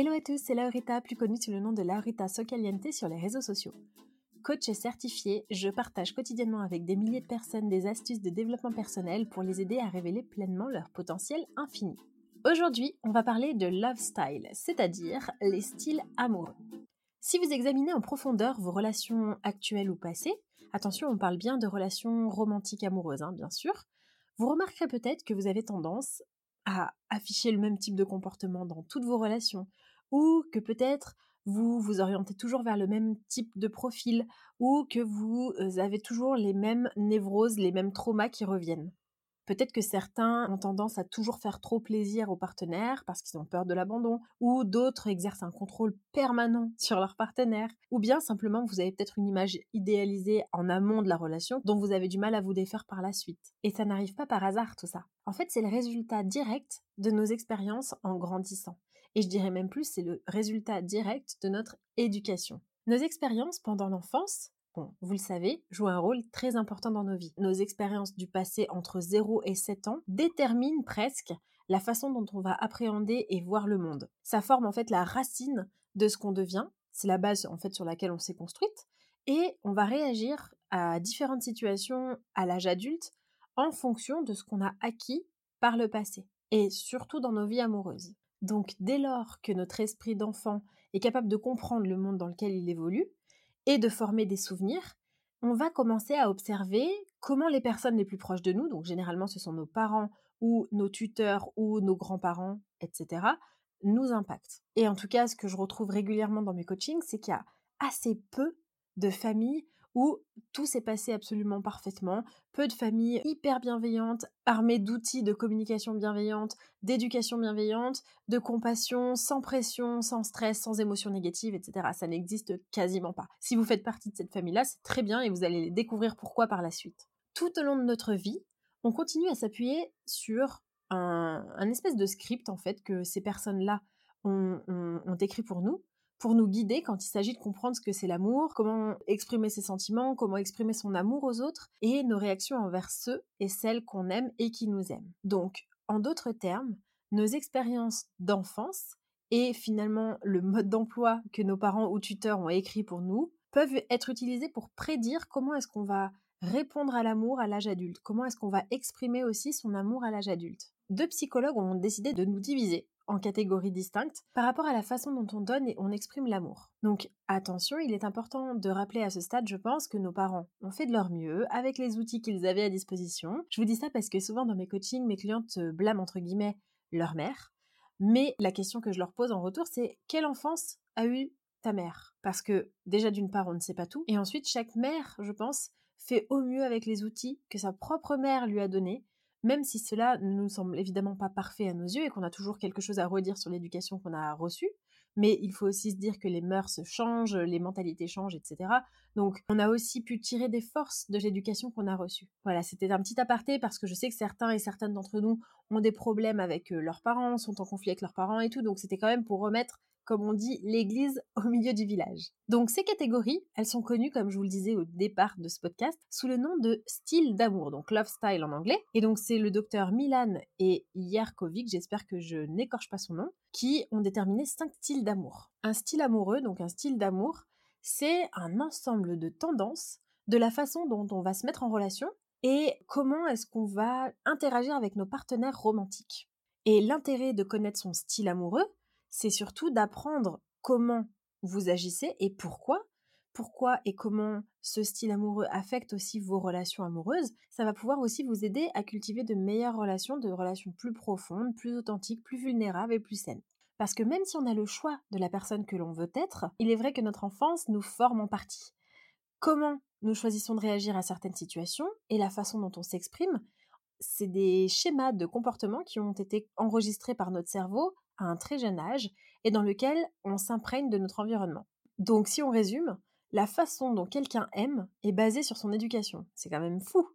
Hello à tous, c'est Laurita, plus connue sous le nom de Laurita Socaliente sur les réseaux sociaux. Coach certifié, je partage quotidiennement avec des milliers de personnes des astuces de développement personnel pour les aider à révéler pleinement leur potentiel infini. Aujourd'hui, on va parler de love style, c'est-à-dire les styles amoureux. Si vous examinez en profondeur vos relations actuelles ou passées, attention, on parle bien de relations romantiques amoureuses, hein, bien sûr, vous remarquerez peut-être que vous avez tendance à afficher le même type de comportement dans toutes vos relations, ou que peut-être vous vous orientez toujours vers le même type de profil, ou que vous avez toujours les mêmes névroses, les mêmes traumas qui reviennent? Peut-être que certains ont tendance à toujours faire trop plaisir aux partenaires parce qu'ils ont peur de l'abandon, ou d'autres exercent un contrôle permanent sur leur partenaire, ou bien simplement vous avez peut-être une image idéalisée en amont de la relation dont vous avez du mal à vous défaire par la suite. Et ça n'arrive pas par hasard tout ça. En fait, c'est le résultat direct de nos expériences en grandissant. Et je dirais même plus, c'est le résultat direct de notre éducation. Nos expériences pendant l'enfance vous le savez, jouent un rôle très important dans nos vies. Nos expériences du passé entre 0 et 7 ans déterminent presque la façon dont on va appréhender et voir le monde. Ça forme en fait la racine de ce qu'on devient, c'est la base en fait sur laquelle on s'est construite, et on va réagir à différentes situations à l'âge adulte en fonction de ce qu'on a acquis par le passé, et surtout dans nos vies amoureuses. Donc dès lors que notre esprit d'enfant est capable de comprendre le monde dans lequel il évolue, et de former des souvenirs, on va commencer à observer comment les personnes les plus proches de nous, donc généralement ce sont nos parents ou nos tuteurs ou nos grands-parents, etc., nous impactent. Et en tout cas, ce que je retrouve régulièrement dans mes coachings, c'est qu'il y a assez peu de familles où tout s'est passé absolument parfaitement, peu de familles hyper bienveillantes, armées d'outils de communication bienveillante, d'éducation bienveillante, de compassion, sans pression, sans stress, sans émotions négatives, etc. Ça n'existe quasiment pas. Si vous faites partie de cette famille-là, c'est très bien et vous allez découvrir pourquoi par la suite. Tout au long de notre vie, on continue à s'appuyer sur un, espèce de script en fait que ces personnes-là ont écrit pour nous pour nous guider quand il s'agit de comprendre ce que c'est l'amour, comment exprimer ses sentiments, comment exprimer son amour aux autres et nos réactions envers ceux et celles qu'on aime et qui nous aiment. Donc, en d'autres termes, nos expériences d'enfance et finalement le mode d'emploi que nos parents ou tuteurs ont écrit pour nous peuvent être utilisés pour prédire comment est-ce qu'on va répondre à l'amour à l'âge adulte, comment est-ce qu'on va exprimer aussi son amour à l'âge adulte. Deux psychologues ont décidé de nous diviser en catégories distinctes par rapport à la façon dont on donne et on exprime l'amour. Donc attention, il est important de rappeler à ce stade, je pense, que nos parents ont fait de leur mieux avec les outils qu'ils avaient à disposition. Je vous dis ça parce que souvent dans mes coachings, mes clientes blâment entre guillemets leur mère. Mais la question que je leur pose en retour, c'est quelle enfance a eu ta mère? Parce que déjà d'une part, on ne sait pas tout. Et ensuite, chaque mère, je pense, fait au mieux avec les outils que sa propre mère lui a donnés même si cela ne nous semble évidemment pas parfait à nos yeux et qu'on a toujours quelque chose à redire sur l'éducation qu'on a reçue, mais il faut aussi se dire que les mœurs changent, les mentalités changent, etc. Donc, on a aussi pu tirer des forces de l'éducation qu'on a reçue. Voilà, c'était un petit aparté parce que je sais que certains et certaines d'entre nous ont des problèmes avec euh, leurs parents, sont en conflit avec leurs parents et tout. Donc, c'était quand même pour remettre comme on dit, l'église au milieu du village. Donc ces catégories, elles sont connues, comme je vous le disais au départ de ce podcast, sous le nom de style d'amour, donc love style en anglais. Et donc c'est le docteur Milan et Yerkovic, j'espère que je n'écorche pas son nom, qui ont déterminé cinq styles d'amour. Un style amoureux, donc un style d'amour, c'est un ensemble de tendances de la façon dont on va se mettre en relation et comment est-ce qu'on va interagir avec nos partenaires romantiques. Et l'intérêt de connaître son style amoureux, c'est surtout d'apprendre comment vous agissez et pourquoi. Pourquoi et comment ce style amoureux affecte aussi vos relations amoureuses, ça va pouvoir aussi vous aider à cultiver de meilleures relations, de relations plus profondes, plus authentiques, plus vulnérables et plus saines. Parce que même si on a le choix de la personne que l'on veut être, il est vrai que notre enfance nous forme en partie. Comment nous choisissons de réagir à certaines situations et la façon dont on s'exprime, c'est des schémas de comportement qui ont été enregistrés par notre cerveau à un très jeune âge et dans lequel on s'imprègne de notre environnement. Donc si on résume, la façon dont quelqu'un aime est basée sur son éducation. C'est quand même fou.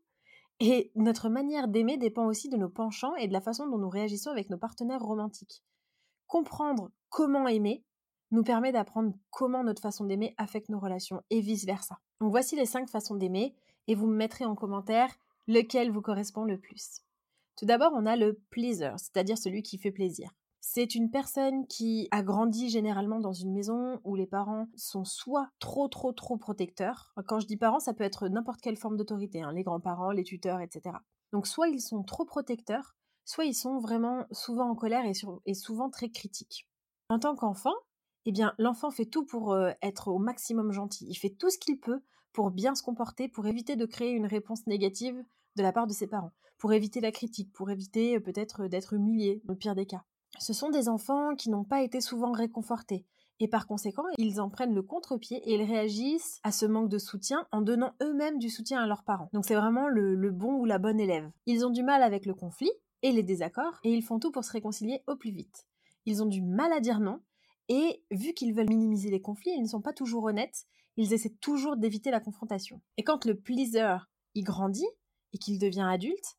Et notre manière d'aimer dépend aussi de nos penchants et de la façon dont nous réagissons avec nos partenaires romantiques. Comprendre comment aimer nous permet d'apprendre comment notre façon d'aimer affecte nos relations et vice-versa. Donc voici les cinq façons d'aimer et vous me mettrez en commentaire lequel vous correspond le plus. Tout d'abord, on a le pleaser, c'est-à-dire celui qui fait plaisir. C'est une personne qui a grandi généralement dans une maison où les parents sont soit trop trop trop protecteurs. Quand je dis parents, ça peut être n'importe quelle forme d'autorité, hein, les grands-parents, les tuteurs, etc. Donc soit ils sont trop protecteurs, soit ils sont vraiment souvent en colère et, souvent très critiques. En tant qu'enfant, eh bien l'enfant fait tout pour euh, être au maximum gentil. Il fait tout ce qu'il peut pour bien se comporter, pour éviter de créer une réponse négative de la part de ses parents, pour éviter la critique, pour éviter euh, peut-être d'être humilié, dans le pire des cas. Ce sont des enfants qui n'ont pas été souvent réconfortés, et par conséquent, ils en prennent le contre-pied et ils réagissent à ce manque de soutien en donnant eux-mêmes du soutien à leurs parents. Donc c'est vraiment le, bon ou la bonne élève. Ils ont du mal avec le conflit et les désaccords, et ils font tout pour se réconcilier au plus vite. Ils ont du mal à dire non, et vu qu'ils veulent minimiser les conflits, ils ne sont pas toujours honnêtes, ils essaient toujours d'éviter la confrontation. Et quand le pleaser y grandit, et qu'il devient adulte,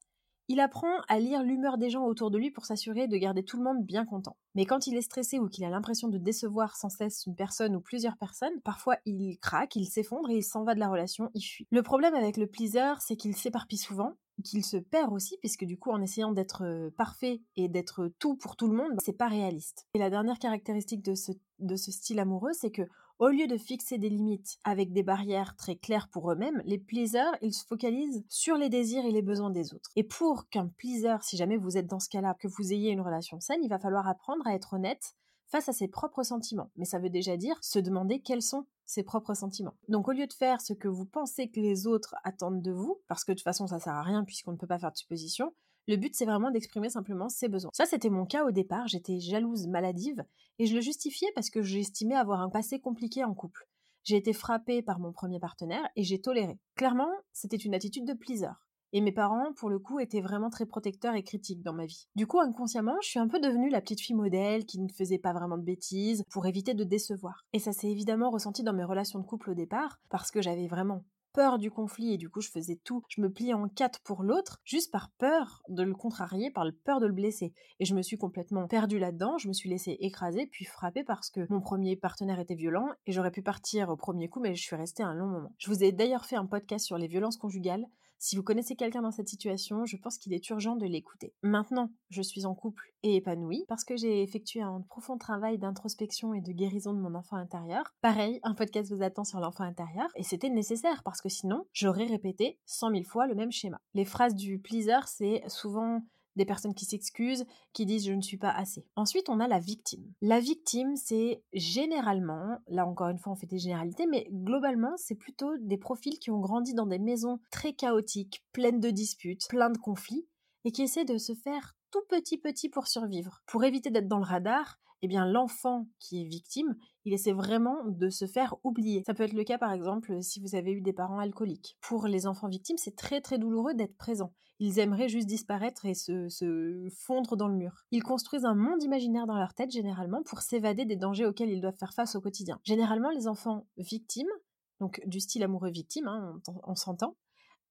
il apprend à lire l'humeur des gens autour de lui pour s'assurer de garder tout le monde bien content. Mais quand il est stressé ou qu'il a l'impression de décevoir sans cesse une personne ou plusieurs personnes, parfois il craque, il s'effondre et il s'en va de la relation, il fuit. Le problème avec le pleaser, c'est qu'il s'éparpille souvent, qu'il se perd aussi, puisque du coup, en essayant d'être euh, parfait et d'être tout pour tout le monde, c'est pas réaliste. Et la dernière caractéristique de ce, de ce style amoureux, c'est que au lieu de fixer des limites avec des barrières très claires pour eux-mêmes, les pleasers, ils se focalisent sur les désirs et les besoins des autres. Et pour qu'un pleaser, si jamais vous êtes dans ce cas-là, que vous ayez une relation saine, il va falloir apprendre à être honnête face à ses propres sentiments. Mais ça veut déjà dire se demander quels sont ses propres sentiments. Donc au lieu de faire ce que vous pensez que les autres attendent de vous, parce que de toute façon ça sert à rien puisqu'on ne peut pas faire de supposition, le but, c'est vraiment d'exprimer simplement ses besoins. Ça, c'était mon cas au départ. J'étais jalouse, maladive, et je le justifiais parce que j'estimais avoir un passé compliqué en couple. J'ai été frappée par mon premier partenaire et j'ai toléré. Clairement, c'était une attitude de pleaser. Et mes parents, pour le coup, étaient vraiment très protecteurs et critiques dans ma vie. Du coup, inconsciemment, je suis un peu devenue la petite fille modèle qui ne faisait pas vraiment de bêtises pour éviter de décevoir. Et ça s'est évidemment ressenti dans mes relations de couple au départ, parce que j'avais vraiment peur du conflit et du coup je faisais tout, je me pliais en quatre pour l'autre, juste par peur de le contrarier, par peur de le blesser. Et je me suis complètement perdue là-dedans, je me suis laissée écraser puis frapper parce que mon premier partenaire était violent et j'aurais pu partir au premier coup mais je suis restée un long moment. Je vous ai d'ailleurs fait un podcast sur les violences conjugales. Si vous connaissez quelqu'un dans cette situation, je pense qu'il est urgent de l'écouter. Maintenant, je suis en couple et épanouie parce que j'ai effectué un profond travail d'introspection et de guérison de mon enfant intérieur. Pareil, un podcast vous attend sur l'enfant intérieur et c'était nécessaire parce que sinon, j'aurais répété cent mille fois le même schéma. Les phrases du pleaser, c'est souvent des personnes qui s'excusent, qui disent je ne suis pas assez. Ensuite, on a la victime. La victime, c'est généralement, là encore une fois on fait des généralités, mais globalement, c'est plutôt des profils qui ont grandi dans des maisons très chaotiques, pleines de disputes, plein de conflits, et qui essaient de se faire tout petit petit pour survivre. Pour éviter d'être dans le radar, eh bien l'enfant qui est victime, il essaie vraiment de se faire oublier. Ça peut être le cas par exemple si vous avez eu des parents alcooliques. Pour les enfants victimes, c'est très très douloureux d'être présent. Ils aimeraient juste disparaître et se, fondre dans le mur. Ils construisent un monde imaginaire dans leur tête généralement pour s'évader des dangers auxquels ils doivent faire face au quotidien. Généralement, les enfants victimes donc du style amoureux victime, hein, on s'entend,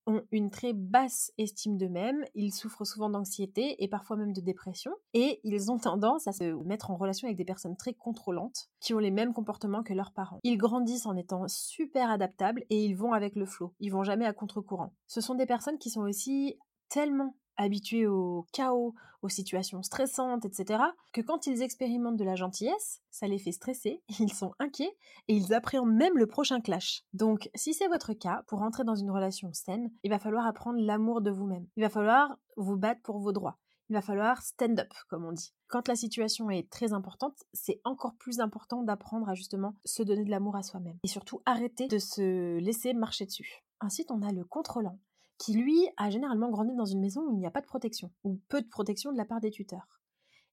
ont une très basse estime d'eux-mêmes, ils souffrent souvent d'anxiété et parfois même de dépression, et ils ont tendance à se mettre en relation avec des personnes très contrôlantes qui ont les mêmes comportements que leurs parents. Ils grandissent en étant super adaptables et ils vont avec le flot, ils vont jamais à contre-courant. Ce sont des personnes qui sont aussi tellement habitués au chaos, aux situations stressantes, etc., que quand ils expérimentent de la gentillesse, ça les fait stresser, ils sont inquiets et ils appréhendent même le prochain clash. Donc, si c'est votre cas, pour entrer dans une relation saine, il va falloir apprendre l'amour de vous-même. Il va falloir vous battre pour vos droits. Il va falloir stand up, comme on dit. Quand la situation est très importante, c'est encore plus important d'apprendre à justement se donner de l'amour à soi-même. Et surtout arrêter de se laisser marcher dessus. Ensuite, on a le contrôlant qui lui a généralement grandi dans une maison où il n'y a pas de protection, ou peu de protection de la part des tuteurs.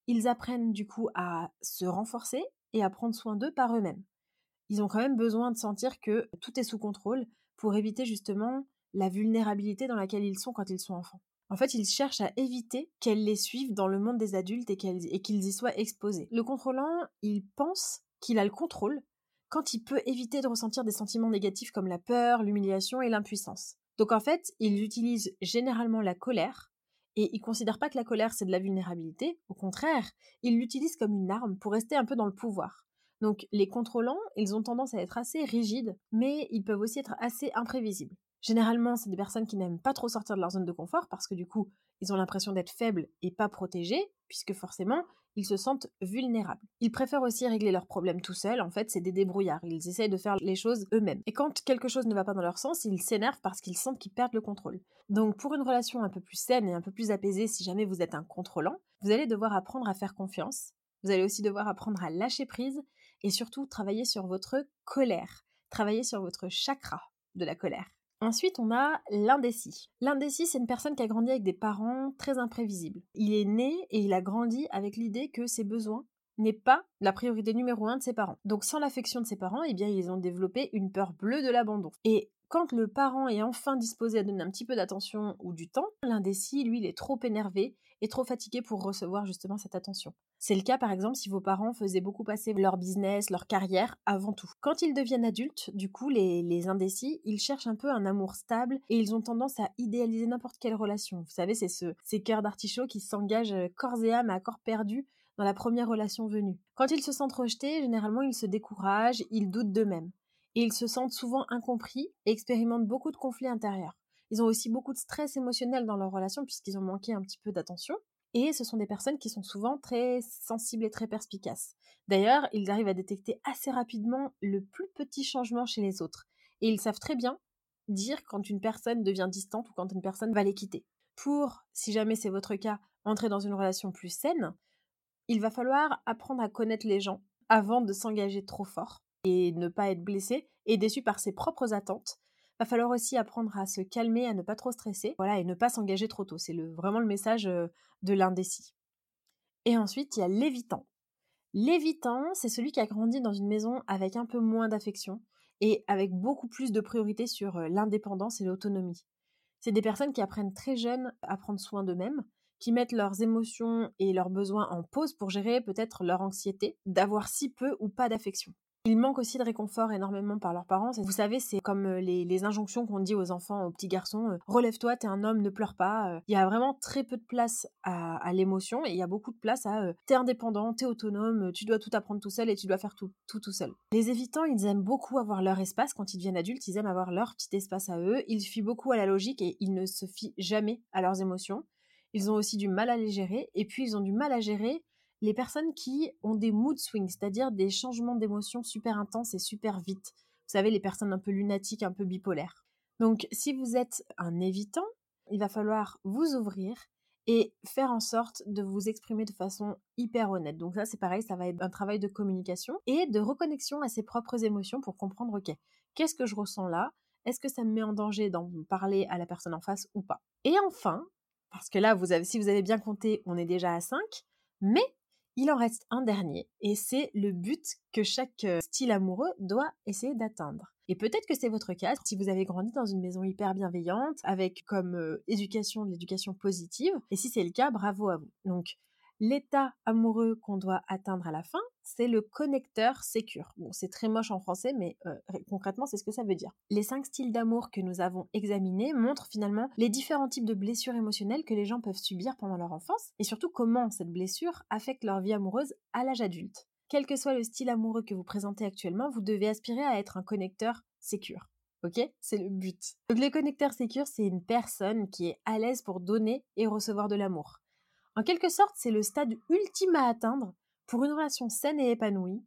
Ils apprennent du coup à se renforcer et à prendre soin d'eux par eux-mêmes. Ils ont quand même besoin de sentir que tout est sous contrôle pour éviter justement la vulnérabilité dans laquelle ils sont quand ils sont enfants. En fait, ils cherchent à éviter qu'elles les suivent dans le monde des adultes et qu'ils y soient exposés. Le contrôlant, il pense qu'il a le contrôle quand il peut éviter de ressentir des sentiments négatifs comme la peur, l'humiliation et l'impuissance. Donc en fait, ils utilisent généralement la colère et ils considèrent pas que la colère c'est de la vulnérabilité, au contraire, ils l'utilisent comme une arme pour rester un peu dans le pouvoir. Donc les contrôlants, ils ont tendance à être assez rigides, mais ils peuvent aussi être assez imprévisibles. Généralement, c'est des personnes qui n'aiment pas trop sortir de leur zone de confort parce que du coup, ils ont l'impression d'être faibles et pas protégés, puisque forcément, ils se sentent vulnérables. Ils préfèrent aussi régler leurs problèmes tout seuls, en fait, c'est des débrouillards, ils essayent de faire les choses eux-mêmes. Et quand quelque chose ne va pas dans leur sens, ils s'énervent parce qu'ils sentent qu'ils perdent le contrôle. Donc pour une relation un peu plus saine et un peu plus apaisée, si jamais vous êtes un contrôlant, vous allez devoir apprendre à faire confiance, vous allez aussi devoir apprendre à lâcher prise et surtout travailler sur votre colère, travailler sur votre chakra de la colère. Ensuite, on a l'indécis. L'indécis, c'est une personne qui a grandi avec des parents très imprévisibles. Il est né et il a grandi avec l'idée que ses besoins n'est pas la priorité numéro un de ses parents. Donc sans l'affection de ses parents, eh bien ils ont développé une peur bleue de l'abandon. Et quand le parent est enfin disposé à donner un petit peu d'attention ou du temps, l'indécis, lui, il est trop énervé et trop fatigué pour recevoir justement cette attention. C'est le cas par exemple si vos parents faisaient beaucoup passer leur business, leur carrière avant tout. Quand ils deviennent adultes, du coup, les, indécis, ils cherchent un peu un amour stable et ils ont tendance à idéaliser n'importe quelle relation. Vous savez, c'est ce, ces cœurs d'artichaut qui s'engagent corps et âme à corps perdu dans la première relation venue. Quand ils se sentent rejetés, généralement ils se découragent, ils doutent d'eux-mêmes ils se sentent souvent incompris et expérimentent beaucoup de conflits intérieurs. Ils ont aussi beaucoup de stress émotionnel dans leur relation puisqu'ils ont manqué un petit peu d'attention. Et ce sont des personnes qui sont souvent très sensibles et très perspicaces. D'ailleurs, ils arrivent à détecter assez rapidement le plus petit changement chez les autres. Et ils savent très bien dire quand une personne devient distante ou quand une personne va les quitter. Pour, si jamais c'est votre cas, entrer dans une relation plus saine, il va falloir apprendre à connaître les gens avant de s'engager trop fort et ne pas être blessé et déçu par ses propres attentes. Va falloir aussi apprendre à se calmer, à ne pas trop stresser, voilà, et ne pas s'engager trop tôt. C'est vraiment le message de l'indécis. Et ensuite, il y a l'évitant. L'évitant, c'est celui qui a grandi dans une maison avec un peu moins d'affection et avec beaucoup plus de priorité sur l'indépendance et l'autonomie. C'est des personnes qui apprennent très jeunes à prendre soin d'eux-mêmes, qui mettent leurs émotions et leurs besoins en pause pour gérer peut-être leur anxiété d'avoir si peu ou pas d'affection. Ils manquent aussi de réconfort énormément par leurs parents. Vous savez, c'est comme euh, les, injonctions qu'on dit aux enfants, aux petits garçons euh, relève-toi, t'es un homme, ne pleure pas. Euh. Il y a vraiment très peu de place à, l'émotion et il y a beaucoup de place à t'es indépendant, t'es autonome, tu dois tout apprendre tout seul et tu dois faire tout, tout tout seul. Les évitants, ils aiment beaucoup avoir leur espace quand ils deviennent adultes, ils aiment avoir leur petit espace à eux. Ils fient beaucoup à la logique et ils ne se fient jamais à leurs émotions. Ils ont aussi du mal à les gérer et puis ils ont du mal à gérer les personnes qui ont des mood swings, c'est-à-dire des changements d'émotions super intenses et super vite. Vous savez, les personnes un peu lunatiques, un peu bipolaires. Donc, si vous êtes un évitant, il va falloir vous ouvrir et faire en sorte de vous exprimer de façon hyper honnête. Donc ça, c'est pareil, ça va être un travail de communication et de reconnexion à ses propres émotions pour comprendre, ok, qu'est-ce que je ressens là? Est-ce que ça me met en danger d'en parler à la personne en face ou pas? Et enfin, parce que là, si vous avez bien compté, on est déjà à 5, mais il en reste un dernier, et c'est le but que chaque euh, style amoureux doit essayer d'atteindre. Et peut-être que c'est votre cas si vous avez grandi dans une maison hyper bienveillante, avec comme euh, éducation de l'éducation positive, et si c'est le cas, bravo à vous. L'état amoureux qu'on doit atteindre à la fin, c'est le connecteur sécure. Bon, c'est très moche en français, mais euh, concrètement, c'est ce que ça veut dire. Les cinq styles d'amour que nous avons examinés montrent finalement les différents types de blessures émotionnelles que les gens peuvent subir pendant leur enfance, et surtout comment cette blessure affecte leur vie amoureuse à l'âge adulte. Quel que soit le style amoureux que vous présentez actuellement, vous devez aspirer à être un connecteur sécure. Ok? C'est le but. Donc le connecteur sécure, c'est une personne qui est à l'aise pour donner et recevoir de l'amour. En quelque sorte, c'est le stade ultime à atteindre pour une relation saine et épanouie,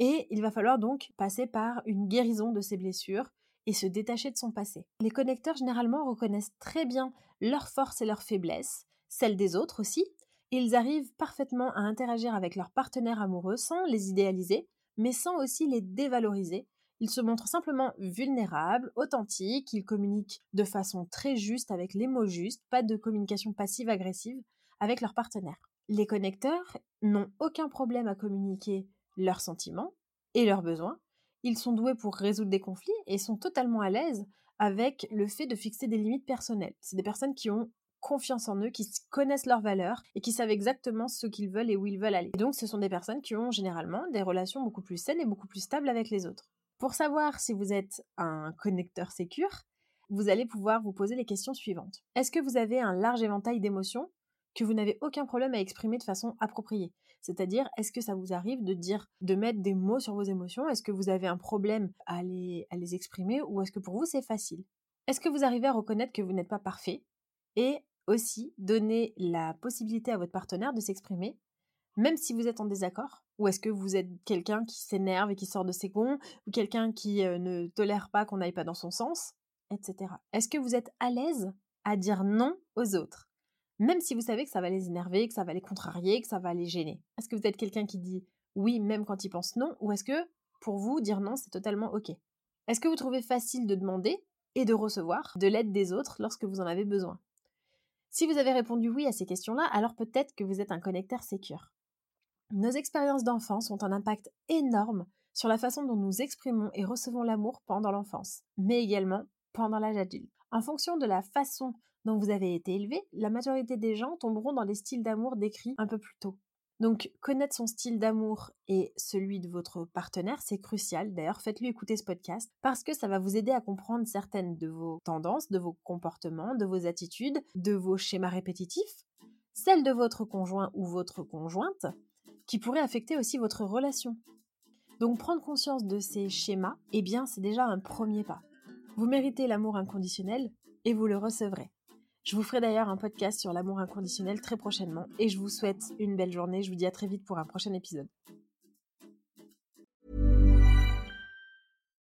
et il va falloir donc passer par une guérison de ses blessures et se détacher de son passé. Les connecteurs généralement reconnaissent très bien leurs forces et leurs faiblesses, celles des autres aussi, et ils arrivent parfaitement à interagir avec leurs partenaires amoureux sans les idéaliser, mais sans aussi les dévaloriser. Ils se montrent simplement vulnérables, authentiques, ils communiquent de façon très juste avec les mots justes, pas de communication passive-agressive, avec leurs partenaires. Les connecteurs n'ont aucun problème à communiquer leurs sentiments et leurs besoins. Ils sont doués pour résoudre des conflits et sont totalement à l'aise avec le fait de fixer des limites personnelles. C'est des personnes qui ont confiance en eux, qui connaissent leurs valeurs et qui savent exactement ce qu'ils veulent et où ils veulent aller. donc ce sont des personnes qui ont généralement des relations beaucoup plus saines et beaucoup plus stables avec les autres. Pour savoir si vous êtes un connecteur sécure, vous allez pouvoir vous poser les questions suivantes. Est-ce que vous avez un large éventail d'émotions? Que vous n'avez aucun problème à exprimer de façon appropriée. C'est-à-dire, est-ce que ça vous arrive de dire, de mettre des mots sur vos émotions? Est-ce que vous avez un problème à les, à les exprimer ou est-ce que pour vous c'est facile? Est-ce que vous arrivez à reconnaître que vous n'êtes pas parfait Et aussi donner la possibilité à votre partenaire de s'exprimer, même si vous êtes en désaccord? Ou est-ce que vous êtes quelqu'un qui s'énerve et qui sort de ses gonds Ou quelqu'un qui euh, ne tolère pas qu'on n'aille pas dans son sens Etc. Est-ce que vous êtes à l'aise à dire non aux autres? Même si vous savez que ça va les énerver, que ça va les contrarier, que ça va les gêner. Est-ce que vous êtes quelqu'un qui dit oui même quand il pense non, ou est-ce que pour vous dire non c'est totalement ok? Est-ce que vous trouvez facile de demander et de recevoir de l'aide des autres lorsque vous en avez besoin? Si vous avez répondu oui à ces questions-là, alors peut-être que vous êtes un connecteur sécure. Nos expériences d'enfance ont un impact énorme sur la façon dont nous exprimons et recevons l'amour pendant l'enfance, mais également pendant l'âge adulte. En fonction de la façon dont vous avez été élevé, la majorité des gens tomberont dans les styles d'amour décrits un peu plus tôt. Donc connaître son style d'amour et celui de votre partenaire, c'est crucial. D'ailleurs, faites-lui écouter ce podcast parce que ça va vous aider à comprendre certaines de vos tendances, de vos comportements, de vos attitudes, de vos schémas répétitifs, celles de votre conjoint ou votre conjointe, qui pourraient affecter aussi votre relation. Donc prendre conscience de ces schémas, eh bien c'est déjà un premier pas. Vous méritez l'amour inconditionnel et vous le recevrez. Je vous ferai d'ailleurs un podcast sur l'amour inconditionnel très prochainement et je vous souhaite une belle journée. Je vous dis à très vite pour un prochain épisode.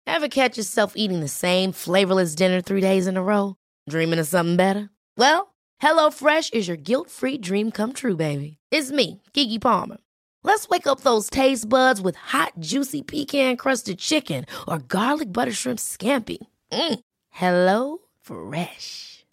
Ever catch yourself eating the same flavorless dinner three days in a row? Dreaming of something better? Well, HelloFresh is your guilt-free dream come true, baby. It's me, Kiki Palmer. Let's wake up those taste buds with hot, juicy pecan-crusted chicken or garlic butter shrimp scampi. Mm. Hello Fresh.